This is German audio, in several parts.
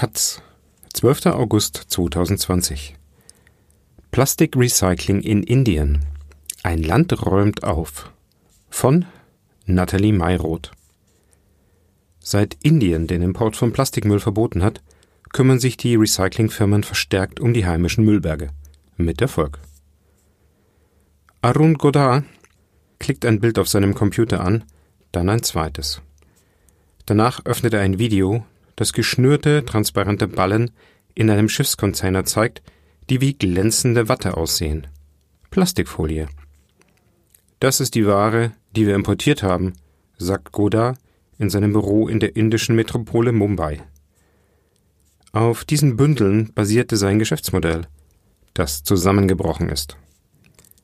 Taz, 12. August 2020. Plastikrecycling in Indien. Ein Land räumt auf. Von Nathalie Mayroth. Seit Indien den Import von Plastikmüll verboten hat, kümmern sich die Recyclingfirmen verstärkt um die heimischen Müllberge. Mit Erfolg. Arun Godar klickt ein Bild auf seinem Computer an, dann ein zweites. Danach öffnet er ein Video, das geschnürte, transparente Ballen in einem Schiffscontainer zeigt, die wie glänzende Watte aussehen. Plastikfolie. Das ist die Ware, die wir importiert haben, sagt Goda in seinem Büro in der indischen Metropole Mumbai. Auf diesen Bündeln basierte sein Geschäftsmodell, das zusammengebrochen ist.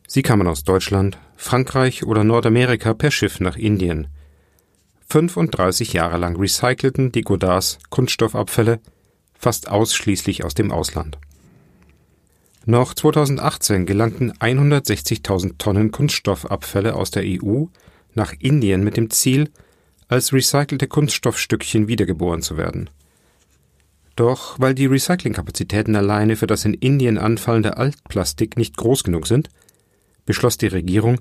Sie kamen aus Deutschland, Frankreich oder Nordamerika per Schiff nach Indien, 35 Jahre lang recycelten die Godards Kunststoffabfälle fast ausschließlich aus dem Ausland. Noch 2018 gelangten 160.000 Tonnen Kunststoffabfälle aus der EU nach Indien mit dem Ziel, als recycelte Kunststoffstückchen wiedergeboren zu werden. Doch weil die Recyclingkapazitäten alleine für das in Indien anfallende Altplastik nicht groß genug sind, beschloss die Regierung,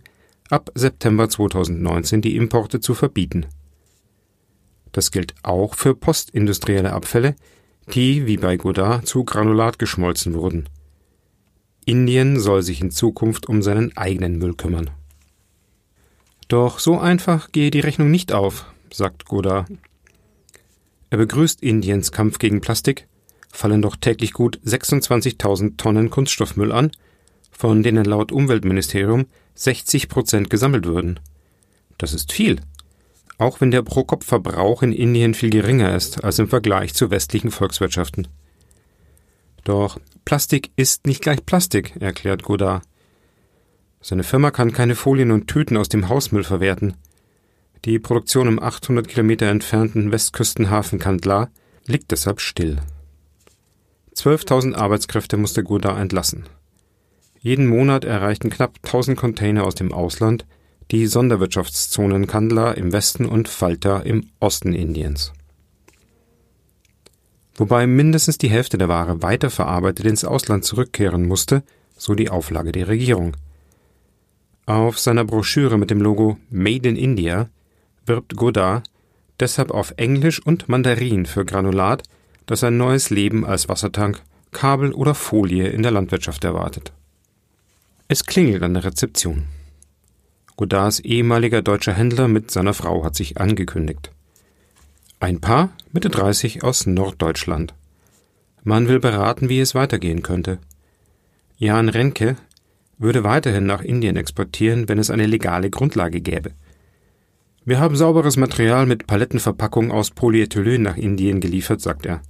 ab September 2019 die Importe zu verbieten das gilt auch für postindustrielle Abfälle, die, wie bei Godard, zu Granulat geschmolzen wurden. Indien soll sich in Zukunft um seinen eigenen Müll kümmern. Doch so einfach gehe die Rechnung nicht auf, sagt Godard. Er begrüßt Indiens Kampf gegen Plastik, fallen doch täglich gut 26.000 Tonnen Kunststoffmüll an, von denen laut Umweltministerium 60 Prozent gesammelt würden. Das ist viel, auch wenn der Pro-Kopf-Verbrauch in Indien viel geringer ist als im Vergleich zu westlichen Volkswirtschaften. Doch Plastik ist nicht gleich Plastik, erklärt Godard. Seine Firma kann keine Folien und Tüten aus dem Hausmüll verwerten. Die Produktion im 800 Kilometer entfernten Westküstenhafen Kandla liegt deshalb still. 12.000 Arbeitskräfte musste Godard entlassen. Jeden Monat erreichten knapp 1000 Container aus dem Ausland die Sonderwirtschaftszonen Kandla im Westen und Falta im Osten Indiens. Wobei mindestens die Hälfte der Ware weiterverarbeitet ins Ausland zurückkehren musste, so die Auflage der Regierung. Auf seiner Broschüre mit dem Logo Made in India wirbt Godard deshalb auf Englisch und Mandarin für Granulat, das ein neues Leben als Wassertank, Kabel oder Folie in der Landwirtschaft erwartet. Es klingelt an der Rezeption. Godards ehemaliger deutscher Händler mit seiner Frau hat sich angekündigt. Ein Paar, Mitte 30, aus Norddeutschland. Man will beraten, wie es weitergehen könnte. Jan Renke würde weiterhin nach Indien exportieren, wenn es eine legale Grundlage gäbe. Wir haben sauberes Material mit Palettenverpackung aus Polyethylen nach Indien geliefert, sagt er.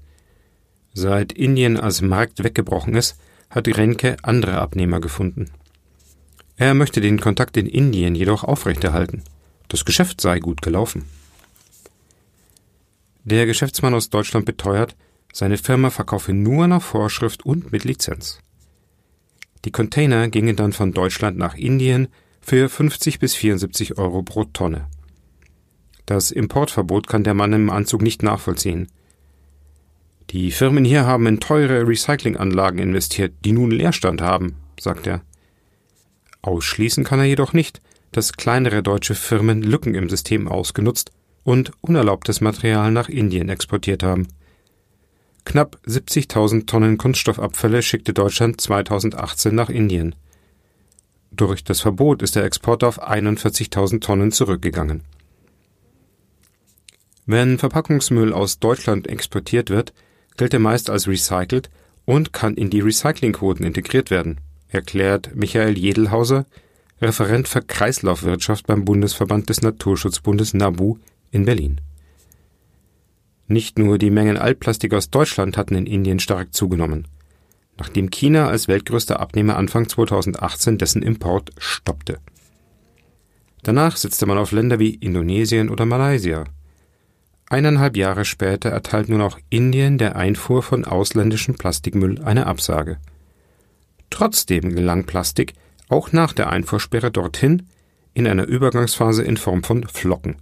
Seit Indien als Markt weggebrochen ist, hat Renke andere Abnehmer gefunden. Er möchte den Kontakt in Indien jedoch aufrechterhalten. Das Geschäft sei gut gelaufen. Der Geschäftsmann aus Deutschland beteuert, seine Firma verkaufe nur nach Vorschrift und mit Lizenz. Die Container gingen dann von Deutschland nach Indien für 50 bis 74 Euro pro Tonne. Das Importverbot kann der Mann im Anzug nicht nachvollziehen. Die Firmen hier haben in teure Recyclinganlagen investiert, die nun Leerstand haben, sagt er. Ausschließen kann er jedoch nicht, dass kleinere deutsche Firmen Lücken im System ausgenutzt und unerlaubtes Material nach Indien exportiert haben. Knapp 70.000 Tonnen Kunststoffabfälle schickte Deutschland 2018 nach Indien. Durch das Verbot ist der Export auf 41.000 Tonnen zurückgegangen. Wenn Verpackungsmüll aus Deutschland exportiert wird, gilt er meist als recycelt und kann in die Recyclingquoten integriert werden erklärt Michael Jedelhauser, Referent für Kreislaufwirtschaft beim Bundesverband des Naturschutzbundes NABU in Berlin. Nicht nur die Mengen Altplastik aus Deutschland hatten in Indien stark zugenommen. Nachdem China als weltgrößter Abnehmer Anfang 2018 dessen Import stoppte. Danach setzte man auf Länder wie Indonesien oder Malaysia. Eineinhalb Jahre später erteilt nun auch Indien der Einfuhr von ausländischem Plastikmüll eine Absage. Trotzdem gelang Plastik auch nach der Einfuhrsperre dorthin in einer Übergangsphase in Form von Flocken.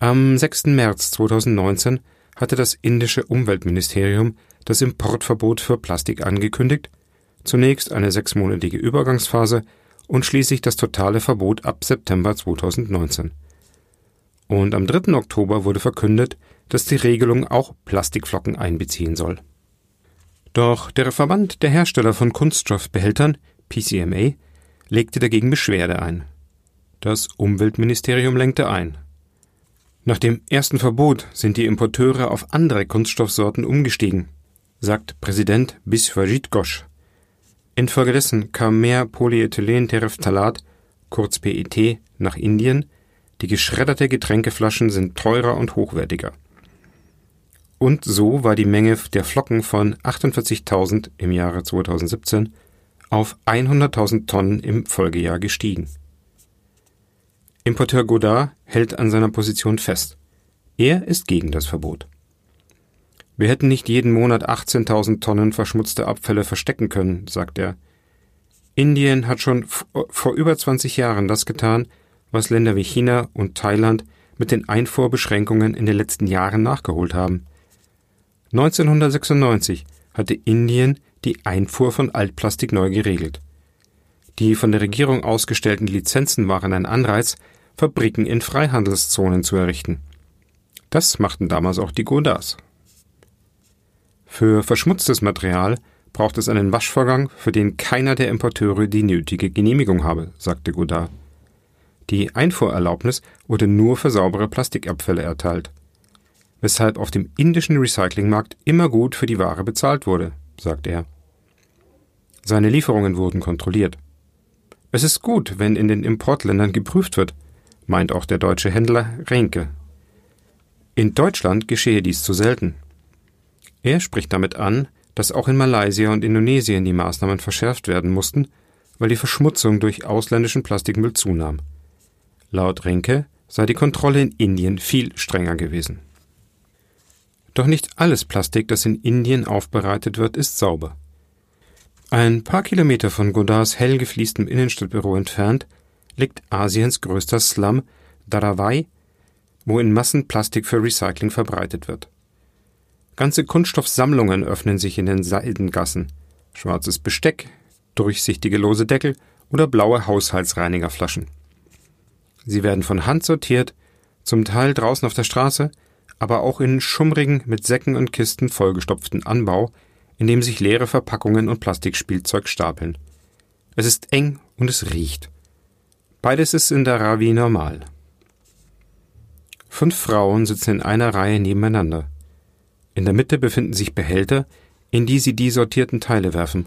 Am 6. März 2019 hatte das indische Umweltministerium das Importverbot für Plastik angekündigt, zunächst eine sechsmonatige Übergangsphase und schließlich das totale Verbot ab September 2019. Und am 3. Oktober wurde verkündet, dass die Regelung auch Plastikflocken einbeziehen soll. Doch der Verband der Hersteller von Kunststoffbehältern, PCMA, legte dagegen Beschwerde ein. Das Umweltministerium lenkte ein. Nach dem ersten Verbot sind die Importeure auf andere Kunststoffsorten umgestiegen, sagt Präsident Biswajit Ghosh. Infolgedessen kam mehr Polyethylenterephthalat, kurz PET, nach Indien, die geschredderte Getränkeflaschen sind teurer und hochwertiger. Und so war die Menge der Flocken von 48.000 im Jahre 2017 auf 100.000 Tonnen im Folgejahr gestiegen. Importeur Godard hält an seiner Position fest. Er ist gegen das Verbot. Wir hätten nicht jeden Monat 18.000 Tonnen verschmutzte Abfälle verstecken können, sagt er. Indien hat schon vor über 20 Jahren das getan, was Länder wie China und Thailand mit den Einfuhrbeschränkungen in den letzten Jahren nachgeholt haben. 1996 hatte Indien die Einfuhr von Altplastik neu geregelt. Die von der Regierung ausgestellten Lizenzen waren ein Anreiz, Fabriken in Freihandelszonen zu errichten. Das machten damals auch die Godards. Für verschmutztes Material braucht es einen Waschvorgang, für den keiner der Importeure die nötige Genehmigung habe, sagte Godard. Die Einfuhrerlaubnis wurde nur für saubere Plastikabfälle erteilt weshalb auf dem indischen Recyclingmarkt immer gut für die Ware bezahlt wurde, sagt er. Seine Lieferungen wurden kontrolliert. Es ist gut, wenn in den Importländern geprüft wird, meint auch der deutsche Händler Renke. In Deutschland geschehe dies zu selten. Er spricht damit an, dass auch in Malaysia und Indonesien die Maßnahmen verschärft werden mussten, weil die Verschmutzung durch ausländischen Plastikmüll zunahm. Laut Renke sei die Kontrolle in Indien viel strenger gewesen. Doch nicht alles Plastik, das in Indien aufbereitet wird, ist sauber. Ein paar Kilometer von Godards hell gefliestem Innenstadtbüro entfernt liegt Asiens größter Slum, Dharawai, wo in Massen Plastik für Recycling verbreitet wird. Ganze Kunststoffsammlungen öffnen sich in den Seidengassen. Schwarzes Besteck, durchsichtige lose Deckel oder blaue Haushaltsreinigerflaschen. Sie werden von Hand sortiert, zum Teil draußen auf der Straße, aber auch in schummrigen, mit Säcken und Kisten vollgestopften Anbau, in dem sich leere Verpackungen und Plastikspielzeug stapeln. Es ist eng und es riecht. Beides ist in der Ravi normal. Fünf Frauen sitzen in einer Reihe nebeneinander. In der Mitte befinden sich Behälter, in die sie die sortierten Teile werfen.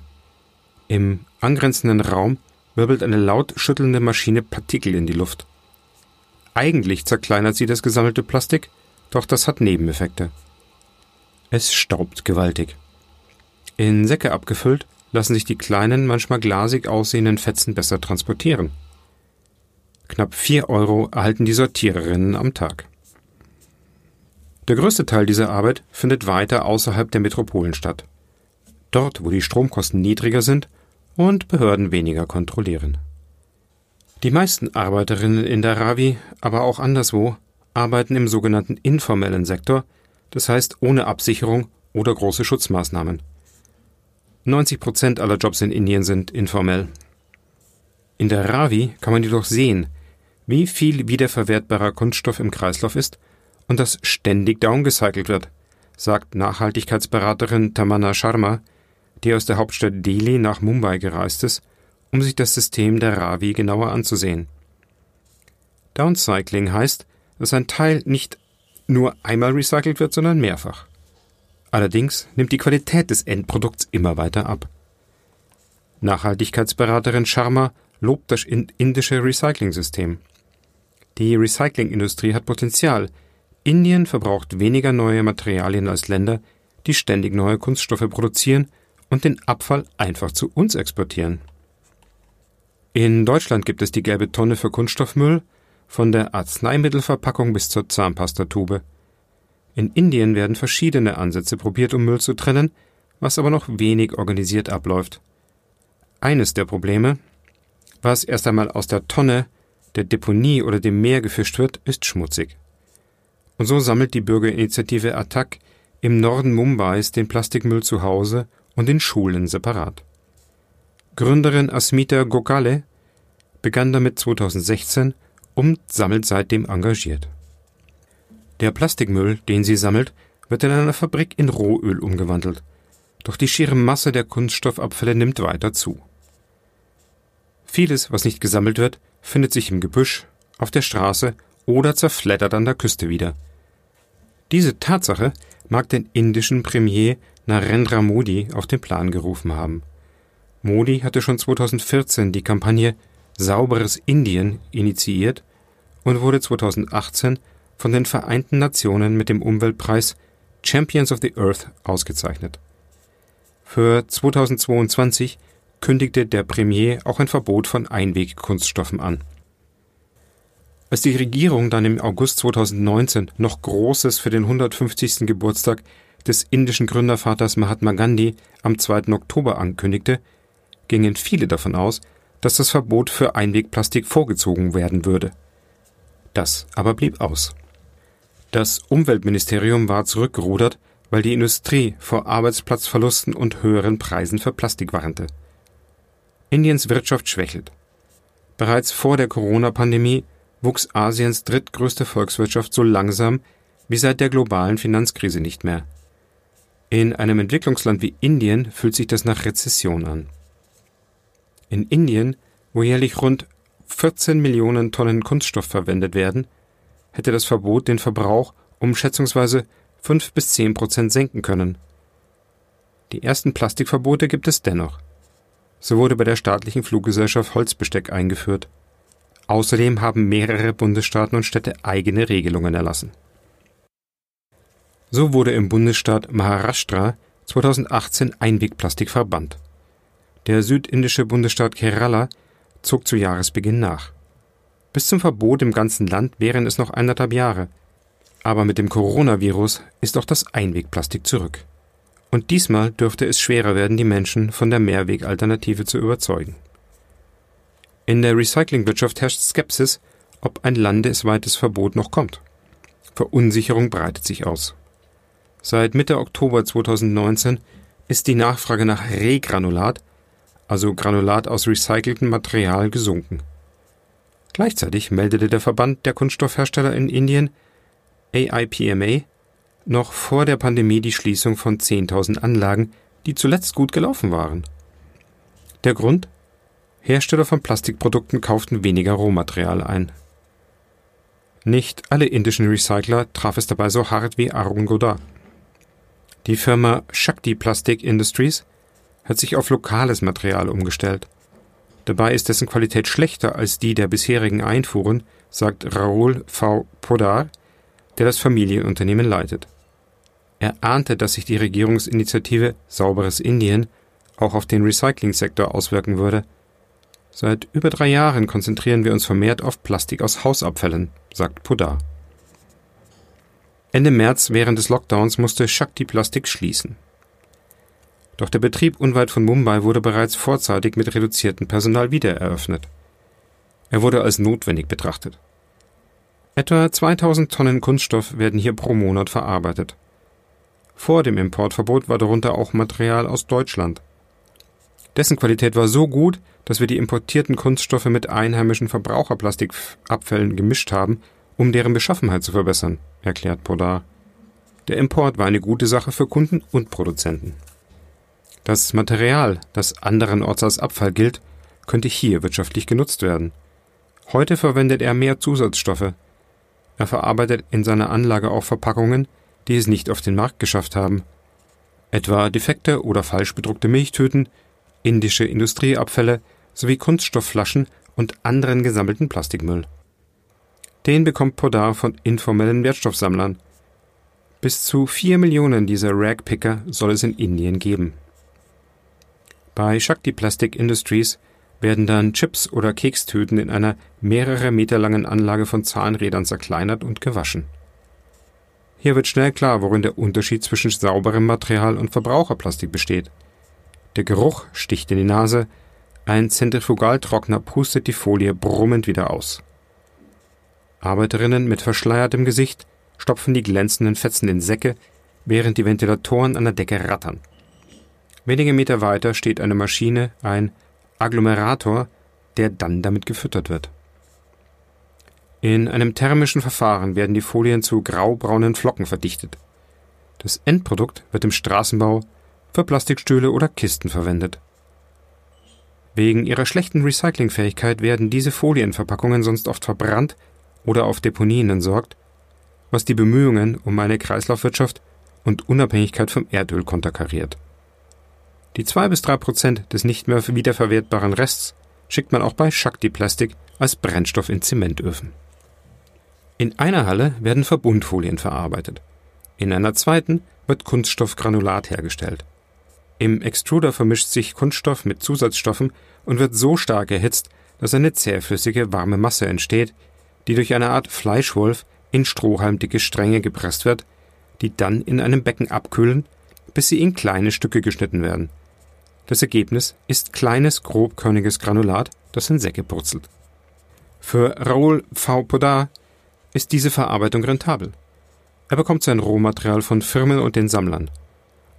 Im angrenzenden Raum wirbelt eine laut schüttelnde Maschine Partikel in die Luft. Eigentlich zerkleinert sie das gesammelte Plastik, doch das hat Nebeneffekte. Es staubt gewaltig. In Säcke abgefüllt lassen sich die kleinen, manchmal glasig aussehenden Fetzen besser transportieren. Knapp vier Euro erhalten die Sortiererinnen am Tag. Der größte Teil dieser Arbeit findet weiter außerhalb der Metropolen statt. Dort, wo die Stromkosten niedriger sind und Behörden weniger kontrollieren. Die meisten Arbeiterinnen in der Ravi, aber auch anderswo, arbeiten im sogenannten informellen Sektor, das heißt ohne Absicherung oder große Schutzmaßnahmen. 90 Prozent aller Jobs in Indien sind informell. In der Ravi kann man jedoch sehen, wie viel wiederverwertbarer Kunststoff im Kreislauf ist und das ständig downgecycelt wird, sagt Nachhaltigkeitsberaterin Tamanna Sharma, die aus der Hauptstadt Delhi nach Mumbai gereist ist, um sich das System der Ravi genauer anzusehen. Downcycling heißt, dass ein Teil nicht nur einmal recycelt wird, sondern mehrfach. Allerdings nimmt die Qualität des Endprodukts immer weiter ab. Nachhaltigkeitsberaterin Sharma lobt das indische Recycling-System. Die Recyclingindustrie hat Potenzial. Indien verbraucht weniger neue Materialien als Länder, die ständig neue Kunststoffe produzieren und den Abfall einfach zu uns exportieren. In Deutschland gibt es die gelbe Tonne für Kunststoffmüll, von der Arzneimittelverpackung bis zur Zahnpastatube. In Indien werden verschiedene Ansätze probiert, um Müll zu trennen, was aber noch wenig organisiert abläuft. Eines der Probleme, was erst einmal aus der Tonne, der Deponie oder dem Meer gefischt wird, ist schmutzig. Und so sammelt die Bürgerinitiative Attac im Norden Mumbais den Plastikmüll zu Hause und in Schulen separat. Gründerin Asmita Gokale begann damit 2016 und sammelt seitdem engagiert. Der Plastikmüll, den sie sammelt, wird in einer Fabrik in Rohöl umgewandelt. Doch die schiere Masse der Kunststoffabfälle nimmt weiter zu. Vieles, was nicht gesammelt wird, findet sich im Gebüsch, auf der Straße oder zerfleddert an der Küste wieder. Diese Tatsache mag den indischen Premier Narendra Modi auf den Plan gerufen haben. Modi hatte schon 2014 die Kampagne Sauberes Indien initiiert und wurde 2018 von den Vereinten Nationen mit dem Umweltpreis Champions of the Earth ausgezeichnet. Für 2022 kündigte der Premier auch ein Verbot von Einwegkunststoffen an. Als die Regierung dann im August 2019 noch Großes für den 150. Geburtstag des indischen Gründervaters Mahatma Gandhi am 2. Oktober ankündigte, gingen viele davon aus, dass das Verbot für Einwegplastik vorgezogen werden würde. Das aber blieb aus. Das Umweltministerium war zurückgerudert, weil die Industrie vor Arbeitsplatzverlusten und höheren Preisen für Plastik warnte. Indiens Wirtschaft schwächelt. Bereits vor der Corona-Pandemie wuchs Asiens drittgrößte Volkswirtschaft so langsam wie seit der globalen Finanzkrise nicht mehr. In einem Entwicklungsland wie Indien fühlt sich das nach Rezession an. In Indien, wo jährlich rund 14 Millionen Tonnen Kunststoff verwendet werden, hätte das Verbot den Verbrauch um schätzungsweise 5 bis 10 Prozent senken können. Die ersten Plastikverbote gibt es dennoch. So wurde bei der staatlichen Fluggesellschaft Holzbesteck eingeführt. Außerdem haben mehrere Bundesstaaten und Städte eigene Regelungen erlassen. So wurde im Bundesstaat Maharashtra 2018 Einwegplastik verbannt. Der südindische Bundesstaat Kerala zog zu Jahresbeginn nach. Bis zum Verbot im ganzen Land wären es noch anderthalb Jahre. Aber mit dem Coronavirus ist auch das Einwegplastik zurück. Und diesmal dürfte es schwerer werden, die Menschen von der Mehrwegalternative zu überzeugen. In der Recyclingwirtschaft herrscht Skepsis, ob ein landesweites Verbot noch kommt. Verunsicherung breitet sich aus. Seit Mitte Oktober 2019 ist die Nachfrage nach Regranulat, also Granulat aus recyceltem Material, gesunken. Gleichzeitig meldete der Verband der Kunststoffhersteller in Indien, AIPMA, noch vor der Pandemie die Schließung von 10.000 Anlagen, die zuletzt gut gelaufen waren. Der Grund? Hersteller von Plastikprodukten kauften weniger Rohmaterial ein. Nicht alle indischen Recycler traf es dabei so hart wie Arun Godar. Die Firma Shakti Plastic Industries hat sich auf lokales Material umgestellt. Dabei ist dessen Qualität schlechter als die der bisherigen Einfuhren, sagt Raoul V. Podar, der das Familienunternehmen leitet. Er ahnte, dass sich die Regierungsinitiative Sauberes Indien auch auf den Recyclingsektor auswirken würde. Seit über drei Jahren konzentrieren wir uns vermehrt auf Plastik aus Hausabfällen, sagt Podar. Ende März während des Lockdowns musste Shakti Plastik schließen. Doch der Betrieb unweit von Mumbai wurde bereits vorzeitig mit reduziertem Personal wiedereröffnet. Er wurde als notwendig betrachtet. Etwa 2000 Tonnen Kunststoff werden hier pro Monat verarbeitet. Vor dem Importverbot war darunter auch Material aus Deutschland. Dessen Qualität war so gut, dass wir die importierten Kunststoffe mit einheimischen Verbraucherplastikabfällen gemischt haben, um deren Beschaffenheit zu verbessern, erklärt Podar. Der Import war eine gute Sache für Kunden und Produzenten. Das Material, das anderenorts als Abfall gilt, könnte hier wirtschaftlich genutzt werden. Heute verwendet er mehr Zusatzstoffe. Er verarbeitet in seiner Anlage auch Verpackungen, die es nicht auf den Markt geschafft haben. Etwa defekte oder falsch bedruckte Milchtüten, indische Industrieabfälle sowie Kunststoffflaschen und anderen gesammelten Plastikmüll. Den bekommt Podar von informellen Wertstoffsammlern. Bis zu vier Millionen dieser Ragpicker soll es in Indien geben. Bei Shakti Plastic Industries werden dann Chips oder Kekstüten in einer mehrere Meter langen Anlage von Zahnrädern zerkleinert und gewaschen. Hier wird schnell klar, worin der Unterschied zwischen sauberem Material und Verbraucherplastik besteht. Der Geruch sticht in die Nase, ein Zentrifugaltrockner pustet die Folie brummend wieder aus. Arbeiterinnen mit verschleiertem Gesicht stopfen die glänzenden Fetzen in Säcke, während die Ventilatoren an der Decke rattern. Wenige Meter weiter steht eine Maschine, ein Agglomerator, der dann damit gefüttert wird. In einem thermischen Verfahren werden die Folien zu graubraunen Flocken verdichtet. Das Endprodukt wird im Straßenbau für Plastikstühle oder Kisten verwendet. Wegen ihrer schlechten Recyclingfähigkeit werden diese Folienverpackungen sonst oft verbrannt oder auf Deponien entsorgt, was die Bemühungen um eine Kreislaufwirtschaft und Unabhängigkeit vom Erdöl konterkariert. Die zwei bis drei Prozent des nicht mehr wiederverwertbaren Rests schickt man auch bei Shakti Plastik als Brennstoff in Zementöfen. In einer Halle werden Verbundfolien verarbeitet. In einer zweiten wird Kunststoffgranulat hergestellt. Im Extruder vermischt sich Kunststoff mit Zusatzstoffen und wird so stark erhitzt, dass eine zähflüssige warme Masse entsteht, die durch eine Art Fleischwolf in strohhalmdicke Stränge gepresst wird, die dann in einem Becken abkühlen, bis sie in kleine Stücke geschnitten werden. Das Ergebnis ist kleines, grobkörniges Granulat, das in Säcke purzelt. Für Raoul V. Podar ist diese Verarbeitung rentabel. Er bekommt sein Rohmaterial von Firmen und den Sammlern.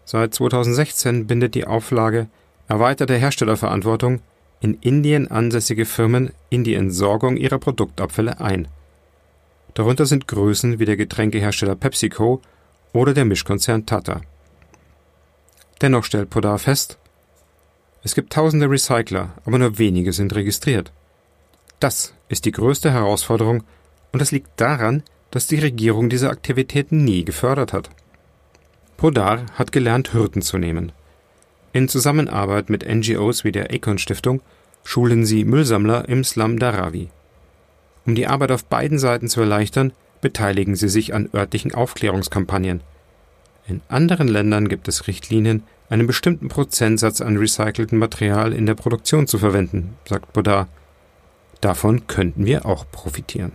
Seit 2016 bindet die Auflage erweiterte Herstellerverantwortung in Indien ansässige Firmen in die Entsorgung ihrer Produktabfälle ein. Darunter sind Größen wie der Getränkehersteller PepsiCo oder der Mischkonzern Tata. Dennoch stellt Podar fest, es gibt tausende Recycler, aber nur wenige sind registriert. Das ist die größte Herausforderung und das liegt daran, dass die Regierung diese Aktivitäten nie gefördert hat. Podar hat gelernt, Hürden zu nehmen. In Zusammenarbeit mit NGOs wie der Econ Stiftung schulen sie Müllsammler im Slum Dharavi. Um die Arbeit auf beiden Seiten zu erleichtern, beteiligen sie sich an örtlichen Aufklärungskampagnen. In anderen Ländern gibt es Richtlinien, einen bestimmten Prozentsatz an recyceltem Material in der Produktion zu verwenden, sagt Bodar. Davon könnten wir auch profitieren.